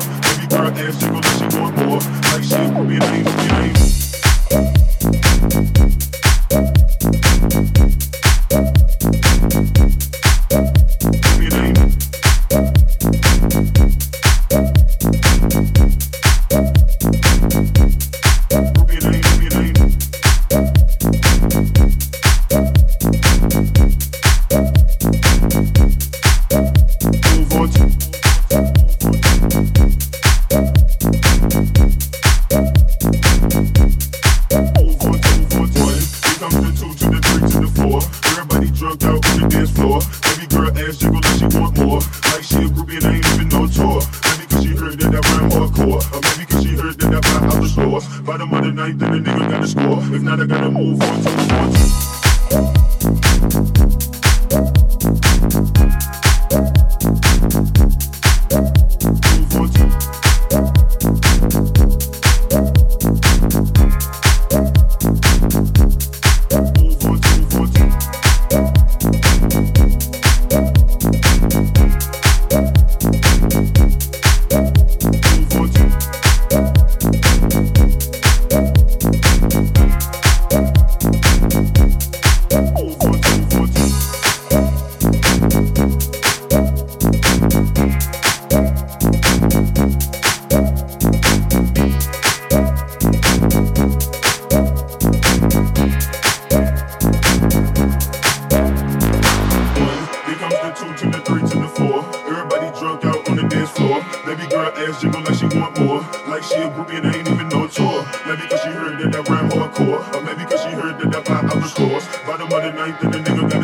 Baby girl ask you, but she want more. Like she, be ain't, it ain't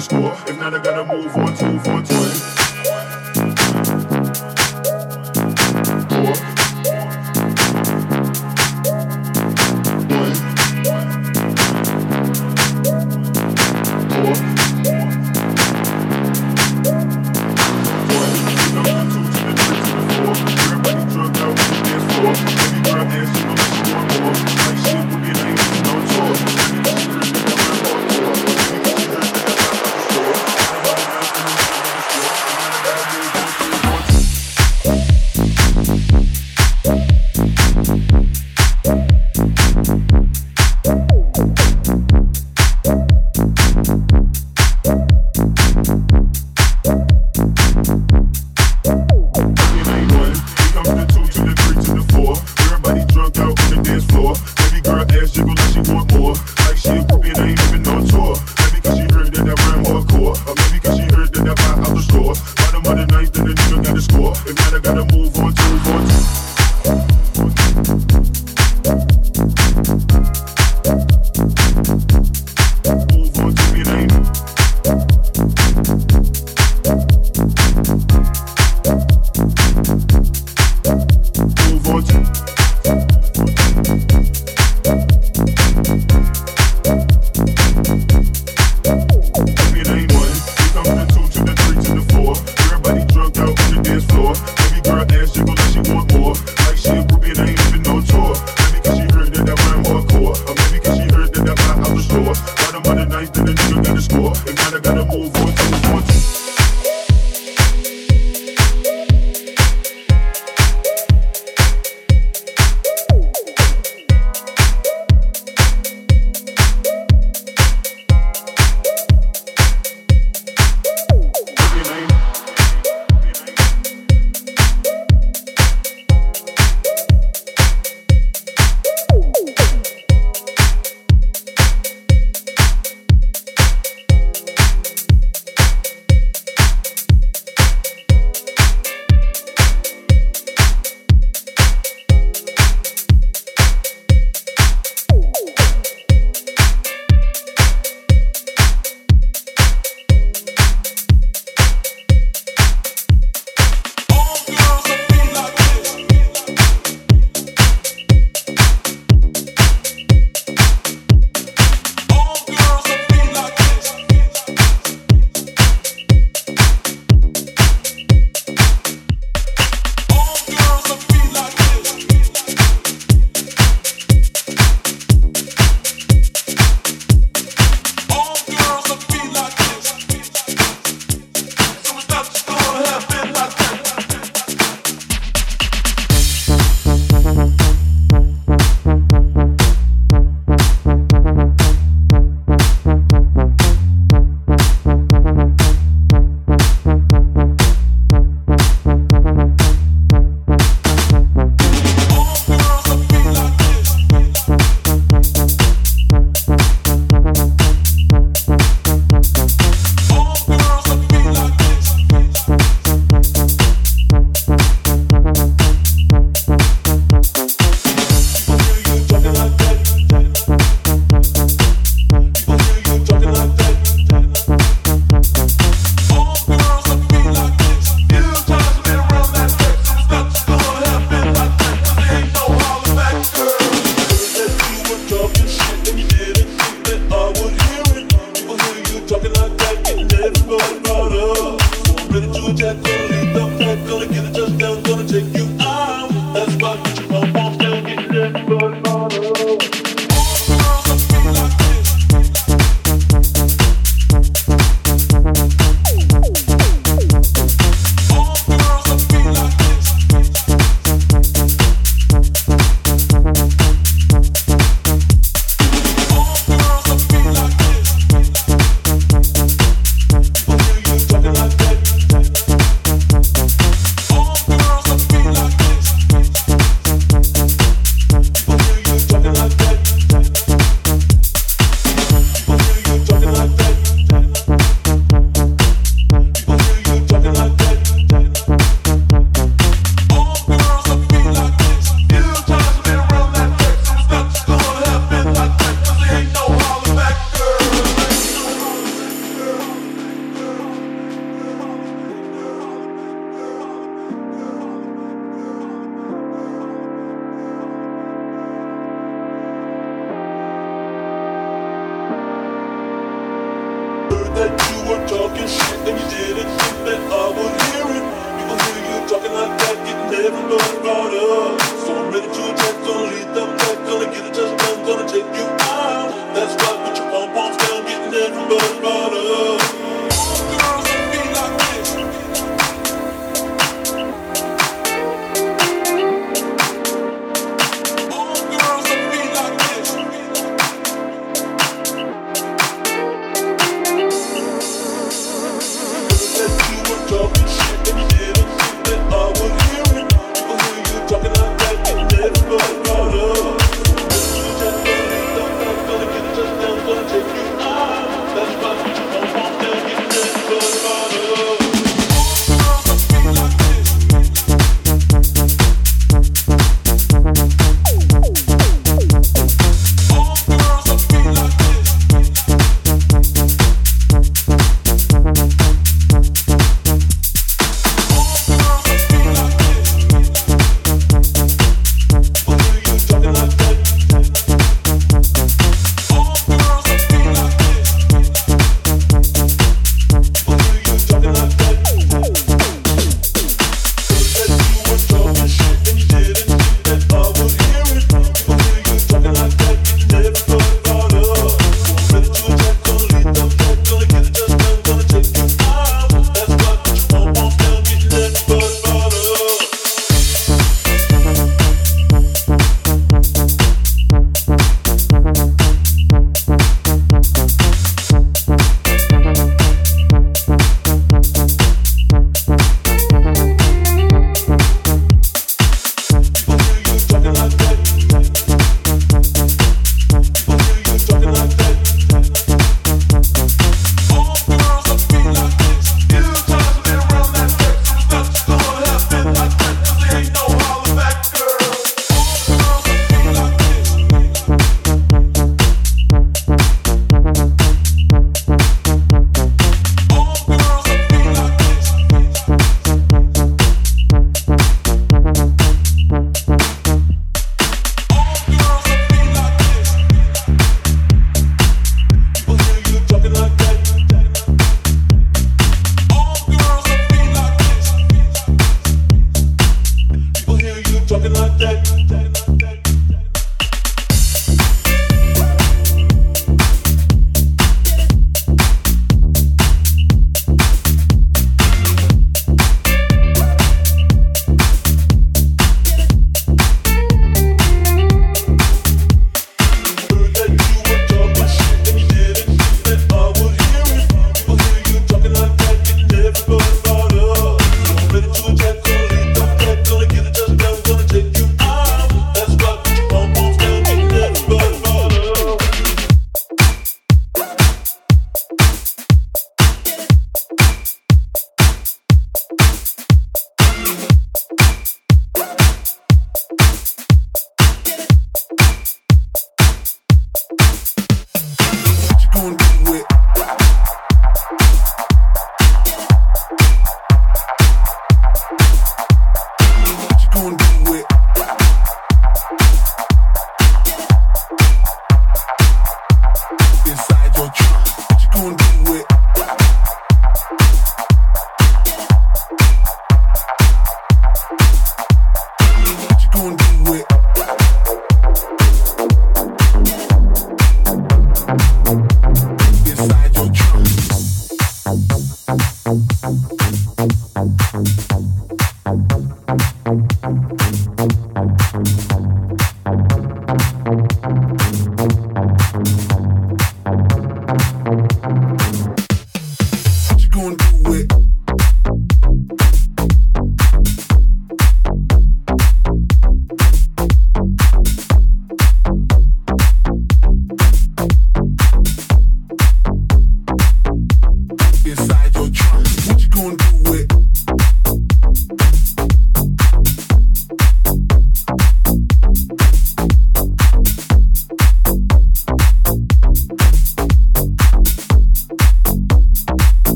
score. If not, I gotta move on, two, four,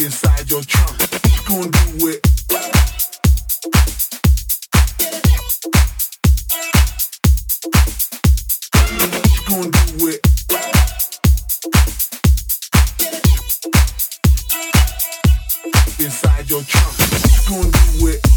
inside your trunk. You gon' do it. You gon' do it. Inside your trunk, you gon' do it.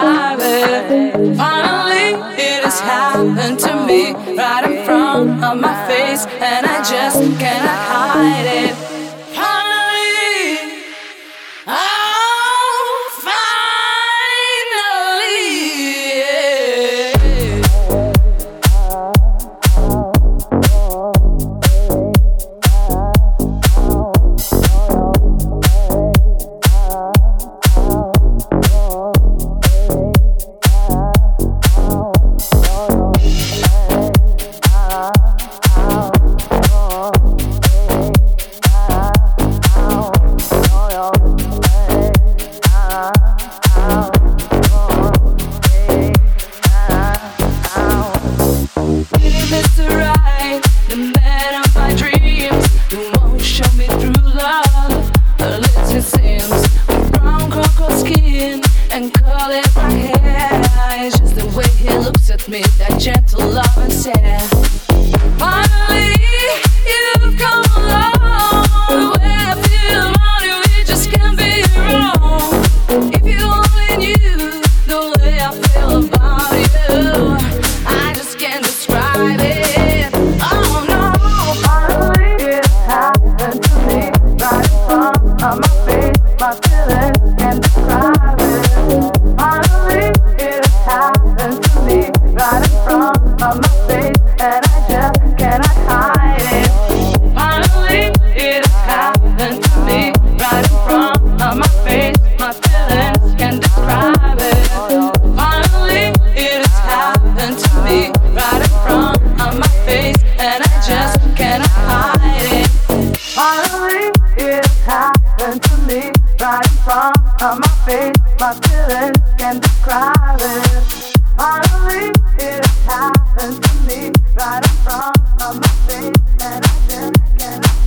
private. Finally, it has happened to me right in front of my face, and I just cannot hide it. My face, my feelings, can't describe it happened to me right in front of my face, and I just cannot.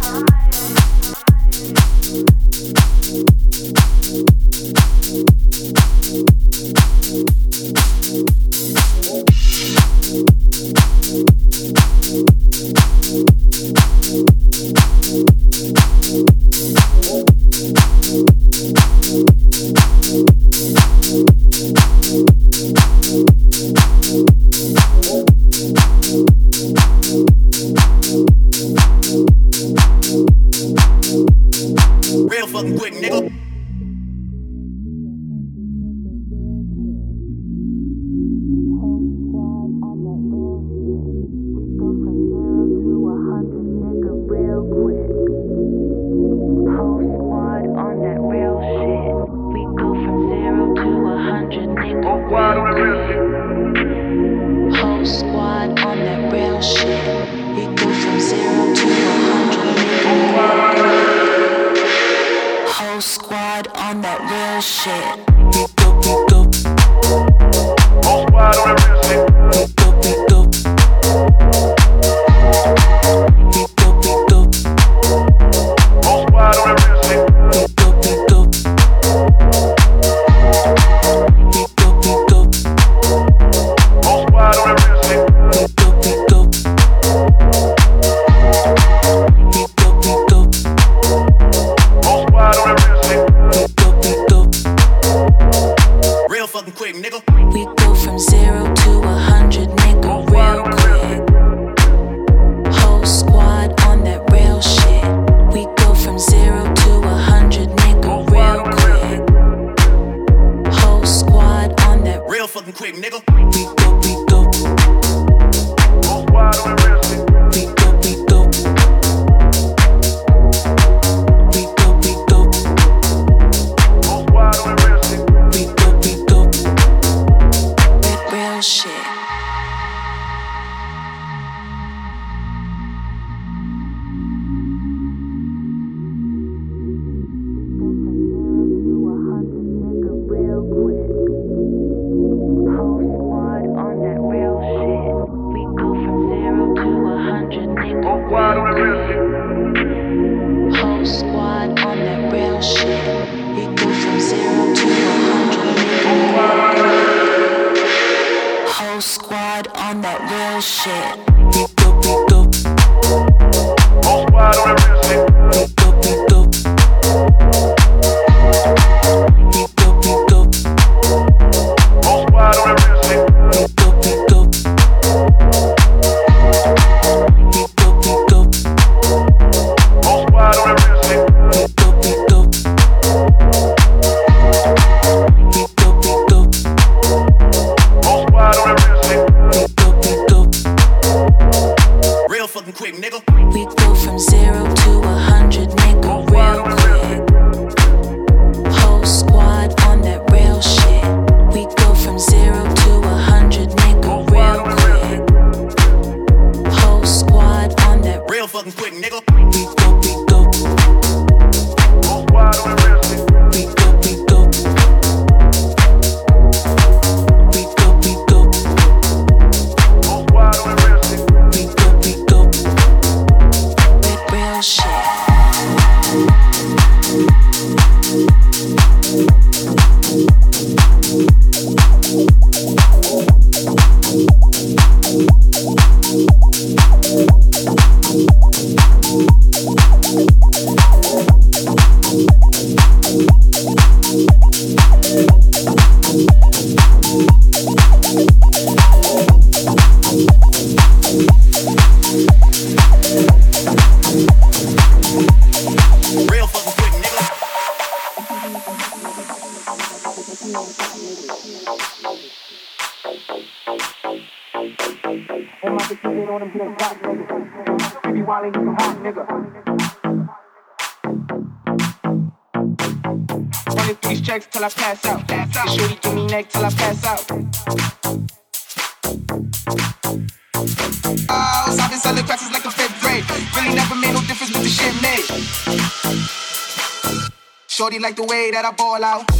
That I ball out.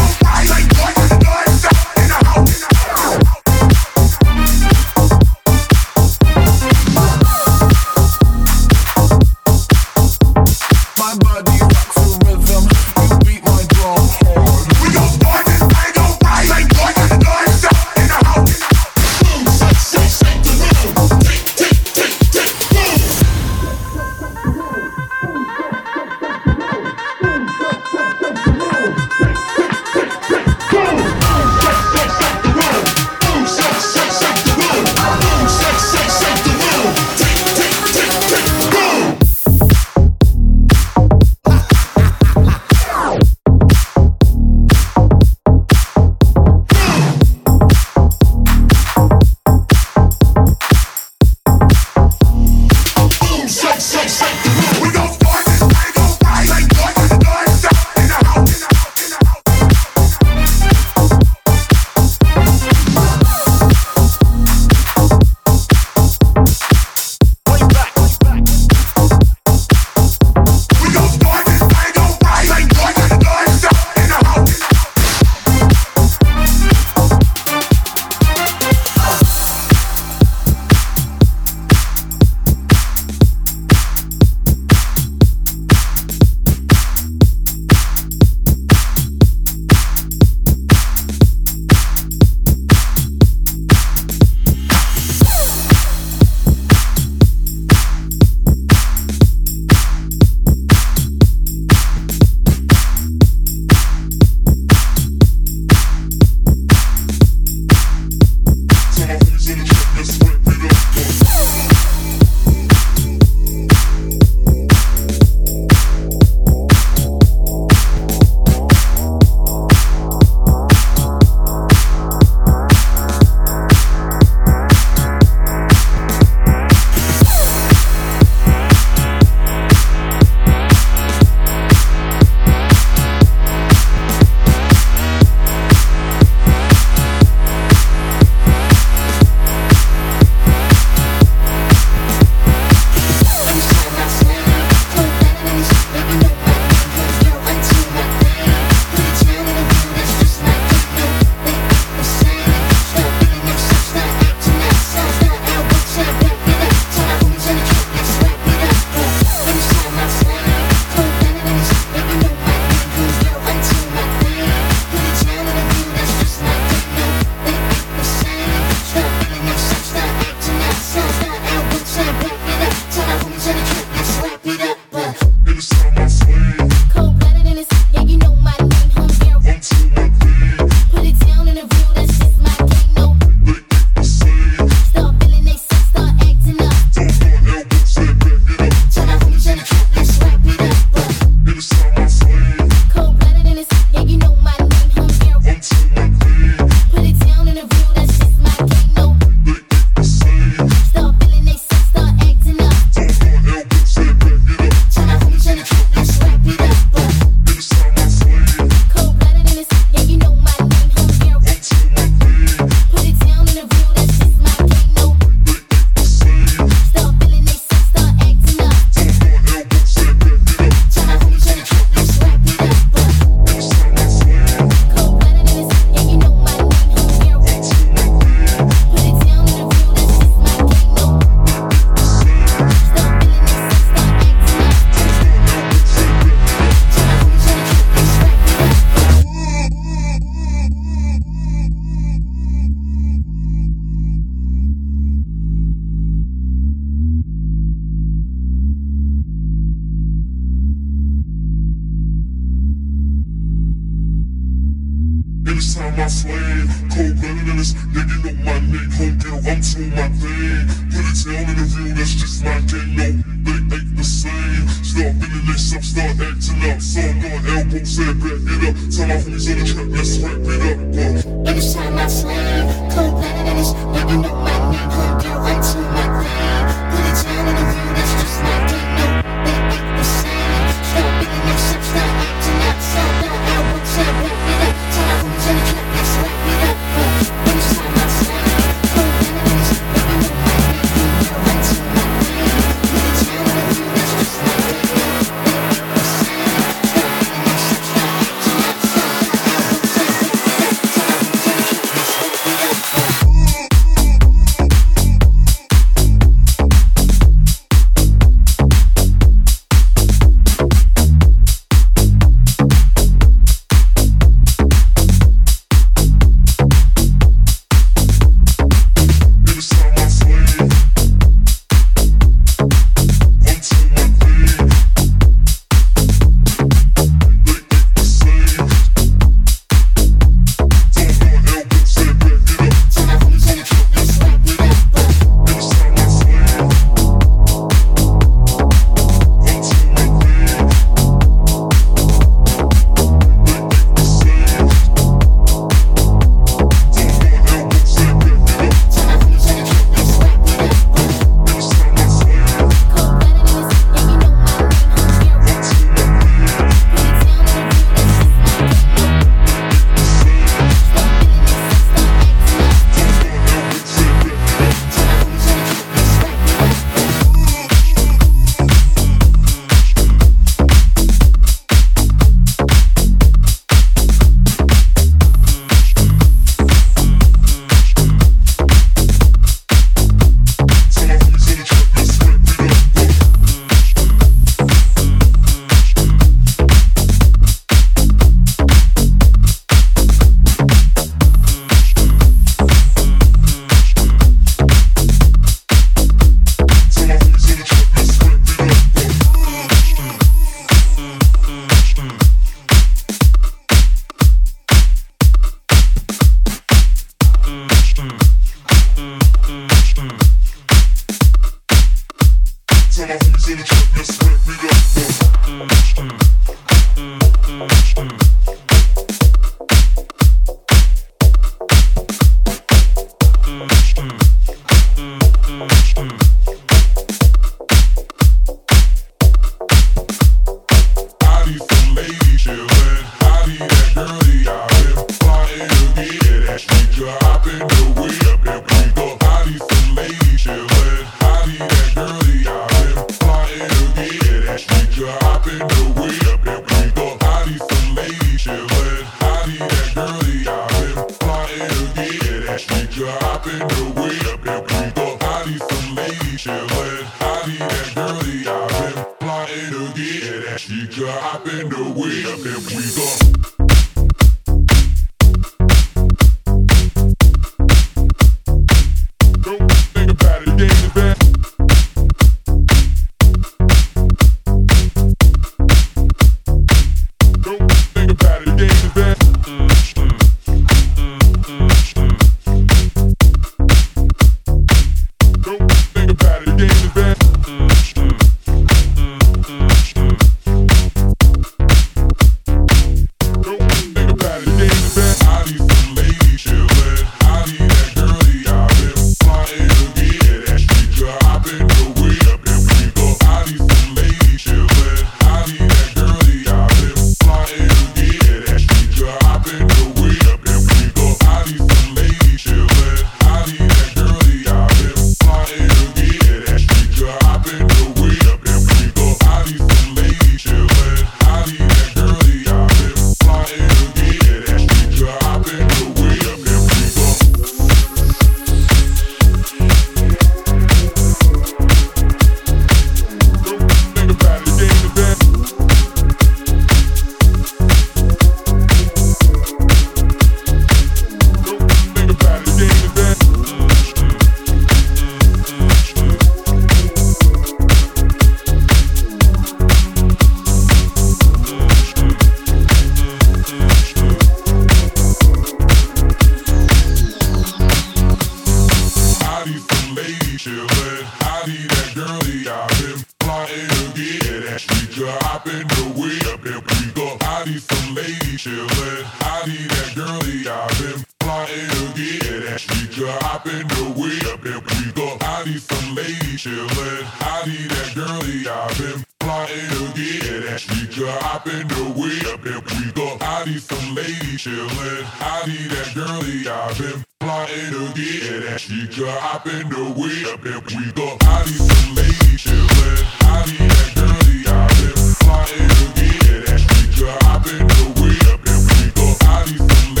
my energy and that she up in the way up and we go I need ladies lady chillin', I need that girlie I been my energy and that she up in the way and we go I need some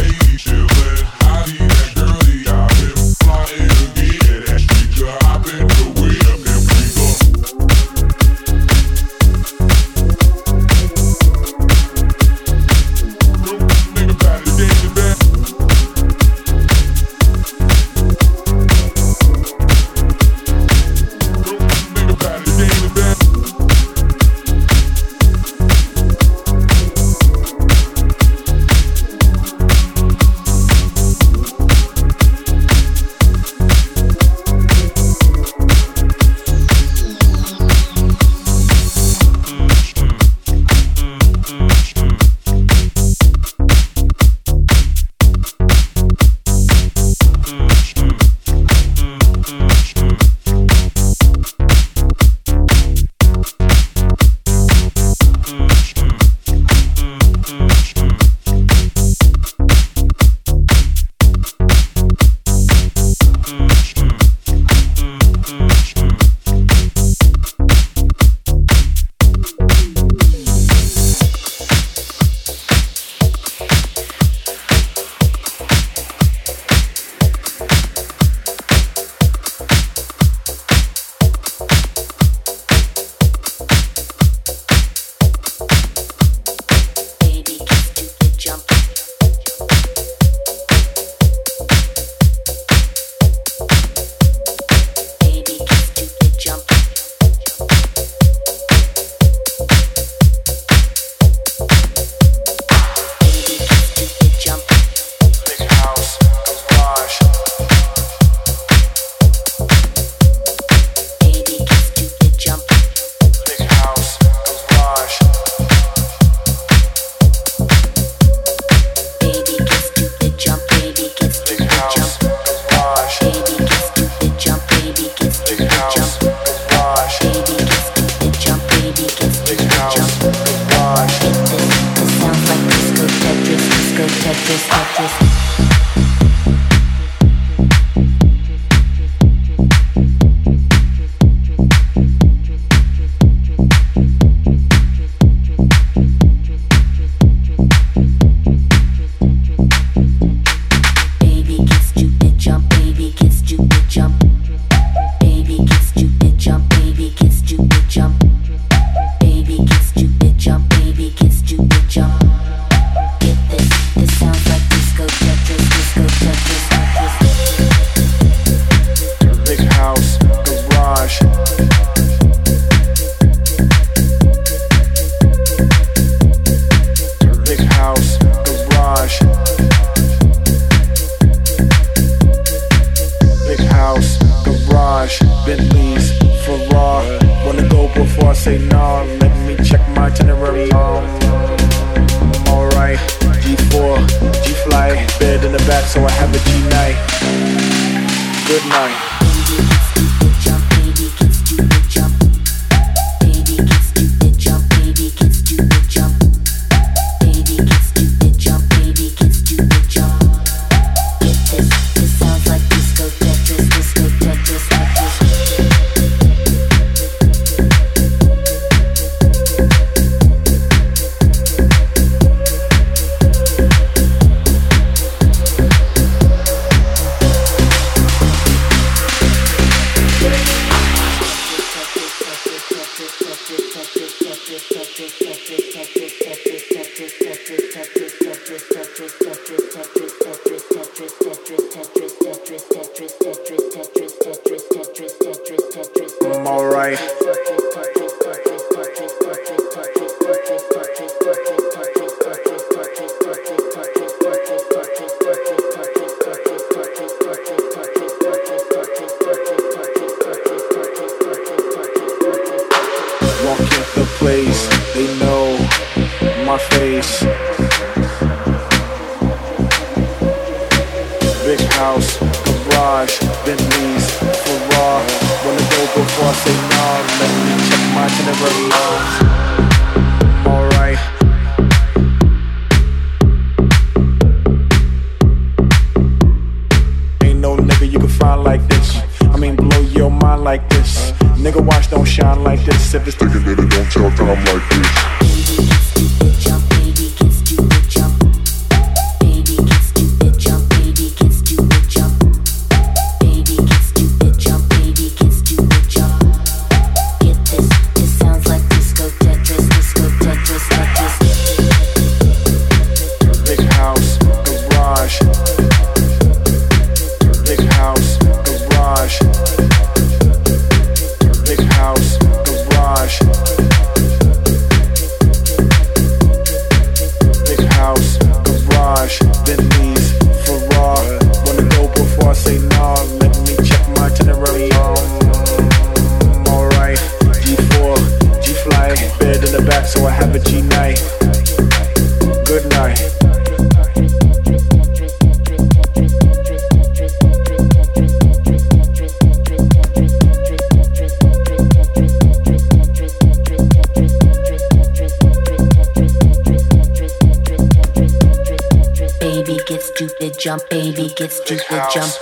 get stupid jump.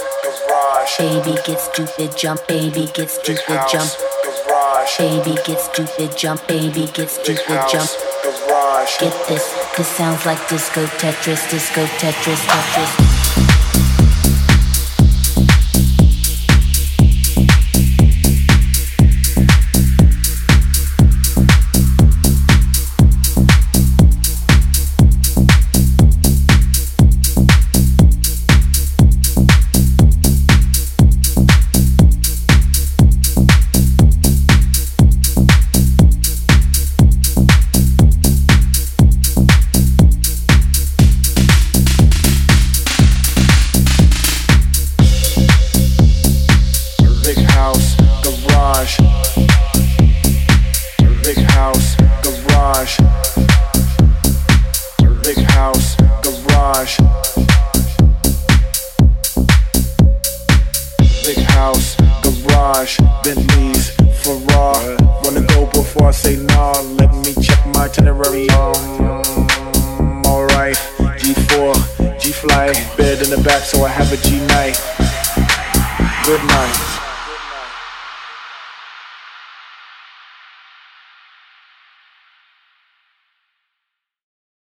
Baby get stupid jump. Baby get stupid jump. Baby get stupid jump. Baby get stupid jump. Get this. This sounds like disco Tetris. Disco Tetris. Tetris.